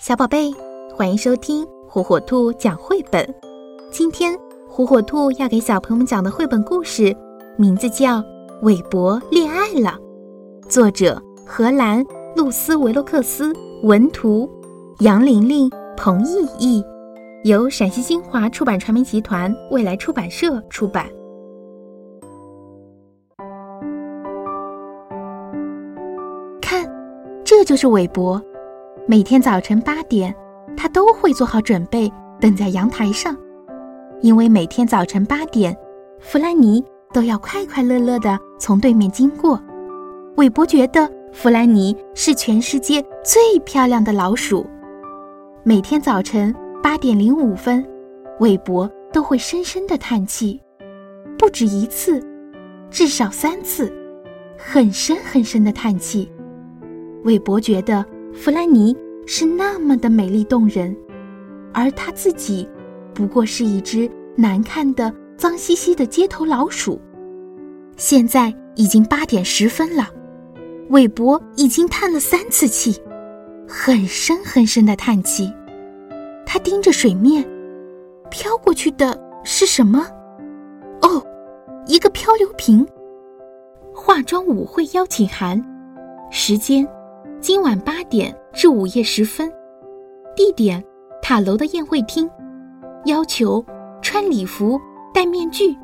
小宝贝，欢迎收听火火兔讲绘本。今天火火兔要给小朋友们讲的绘本故事，名字叫《韦伯恋爱了》，作者荷兰露丝维洛克斯，文图杨玲玲、彭毅毅，由陕西新华出版传媒集团未来出版社出版。看，这就是韦伯。每天早晨八点，他都会做好准备，等在阳台上。因为每天早晨八点，弗兰尼都要快快乐乐地从对面经过。韦伯觉得弗兰尼是全世界最漂亮的老鼠。每天早晨八点零五分，韦伯都会深深地叹气，不止一次，至少三次，很深很深的叹气。韦伯觉得。弗兰尼是那么的美丽动人，而他自己不过是一只难看的、脏兮兮的街头老鼠。现在已经八点十分了，韦伯已经叹了三次气，很深很深的叹气。他盯着水面，飘过去的是什么？哦，一个漂流瓶。化妆舞会邀请函，时间。今晚八点至午夜时分，地点塔楼的宴会厅，要求穿礼服、戴面具，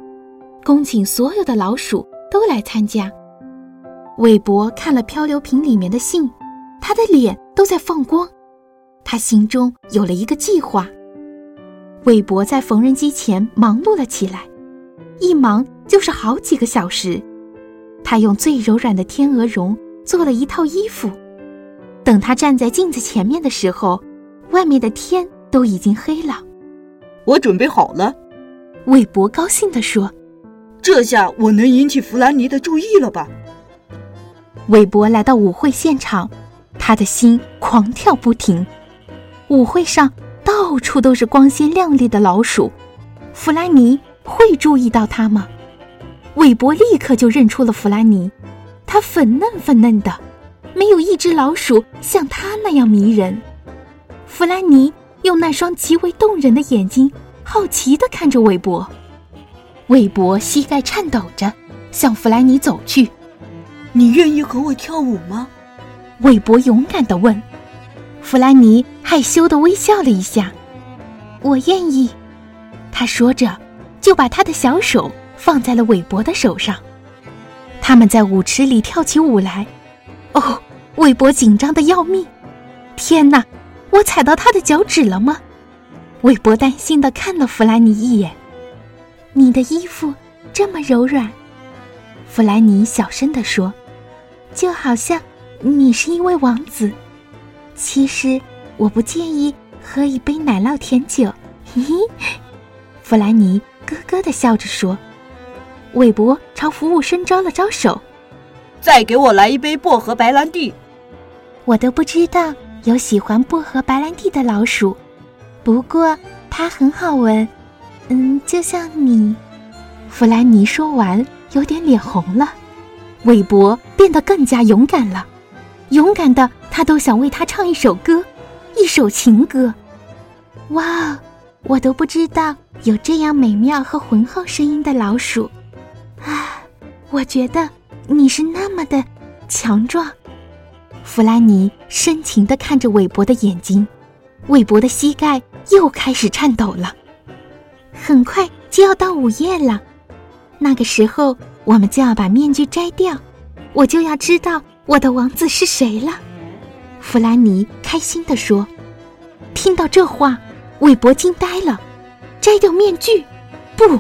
恭请所有的老鼠都来参加。韦伯看了漂流瓶里面的信，他的脸都在放光，他心中有了一个计划。韦伯在缝纫机前忙碌了起来，一忙就是好几个小时。他用最柔软的天鹅绒做了一套衣服。等他站在镜子前面的时候，外面的天都已经黑了。我准备好了，韦伯高兴地说：“这下我能引起弗兰尼的注意了吧？”韦伯来到舞会现场，他的心狂跳不停。舞会上到处都是光鲜亮丽的老鼠，弗兰尼会注意到他吗？韦伯立刻就认出了弗兰尼，他粉嫩粉嫩的。没有一只老鼠像它那样迷人。弗兰尼用那双极为动人的眼睛好奇地看着韦伯。韦伯膝盖颤抖着向弗兰尼走去。“你愿意和我跳舞吗？”韦伯勇敢地问。弗兰尼害羞地微笑了一下。“我愿意。”他说着，就把他的小手放在了韦伯的手上。他们在舞池里跳起舞来。哦。韦伯紧张的要命，天哪！我踩到他的脚趾了吗？韦伯担心的看了弗兰尼一眼。你的衣服这么柔软，弗兰尼小声的说，就好像你是一位王子。其实我不介意喝一杯奶酪甜酒。嘿嘿，弗兰尼咯咯的笑着说。韦伯朝服务生招了招手，再给我来一杯薄荷白兰地。我都不知道有喜欢薄荷白兰地的老鼠，不过它很好闻，嗯，就像你。弗兰尼说完，有点脸红了。韦伯变得更加勇敢了，勇敢的他都想为他唱一首歌，一首情歌。哇，我都不知道有这样美妙和浑厚声音的老鼠。啊，我觉得你是那么的强壮。弗兰尼深情地看着韦伯的眼睛，韦伯的膝盖又开始颤抖了。很快就要到午夜了，那个时候我们就要把面具摘掉，我就要知道我的王子是谁了。弗兰尼开心地说。听到这话，韦伯惊呆了。摘掉面具？不，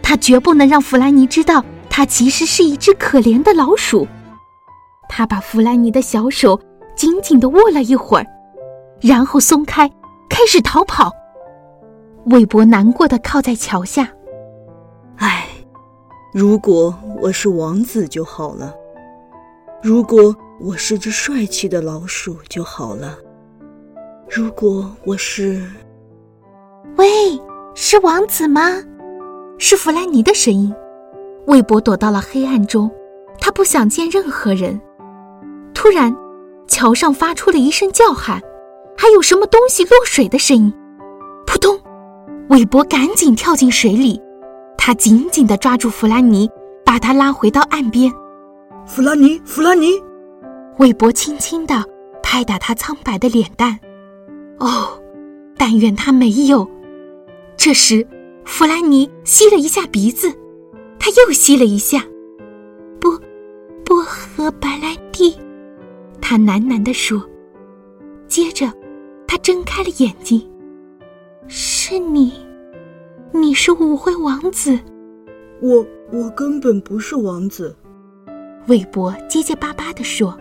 他绝不能让弗兰尼知道，他其实是一只可怜的老鼠。他把弗兰尼的小手紧紧地握了一会儿，然后松开，开始逃跑。韦伯难过的靠在桥下。唉，如果我是王子就好了，如果我是只帅气的老鼠就好了，如果我是……喂，是王子吗？是弗兰尼的声音。韦伯躲到了黑暗中，他不想见任何人。突然，桥上发出了一声叫喊：“还有什么东西落水的声音。扑通！韦伯赶紧跳进水里，他紧紧地抓住弗兰尼，把他拉回到岸边。弗兰尼，弗兰尼！韦伯轻轻地拍打他苍白的脸蛋。哦，但愿他没有。这时，弗兰尼吸了一下鼻子，他又吸了一下。薄薄荷白兰地，他喃喃地说。接着，他睁开了眼睛。是你，你是舞会王子。我我根本不是王子。韦伯结结巴巴地说：“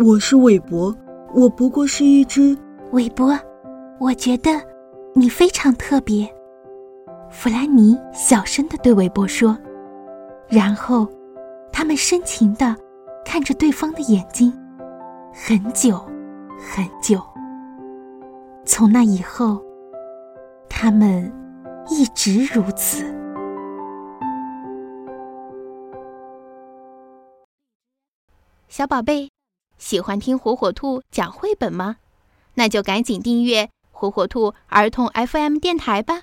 我是韦伯，我不过是一只。”韦伯，我觉得你非常特别。弗兰尼小声地对韦伯说，然后他们深情地看着对方的眼睛，很久很久。从那以后，他们一直如此。小宝贝，喜欢听火火兔讲绘本吗？那就赶紧订阅火火兔儿童 FM 电台吧。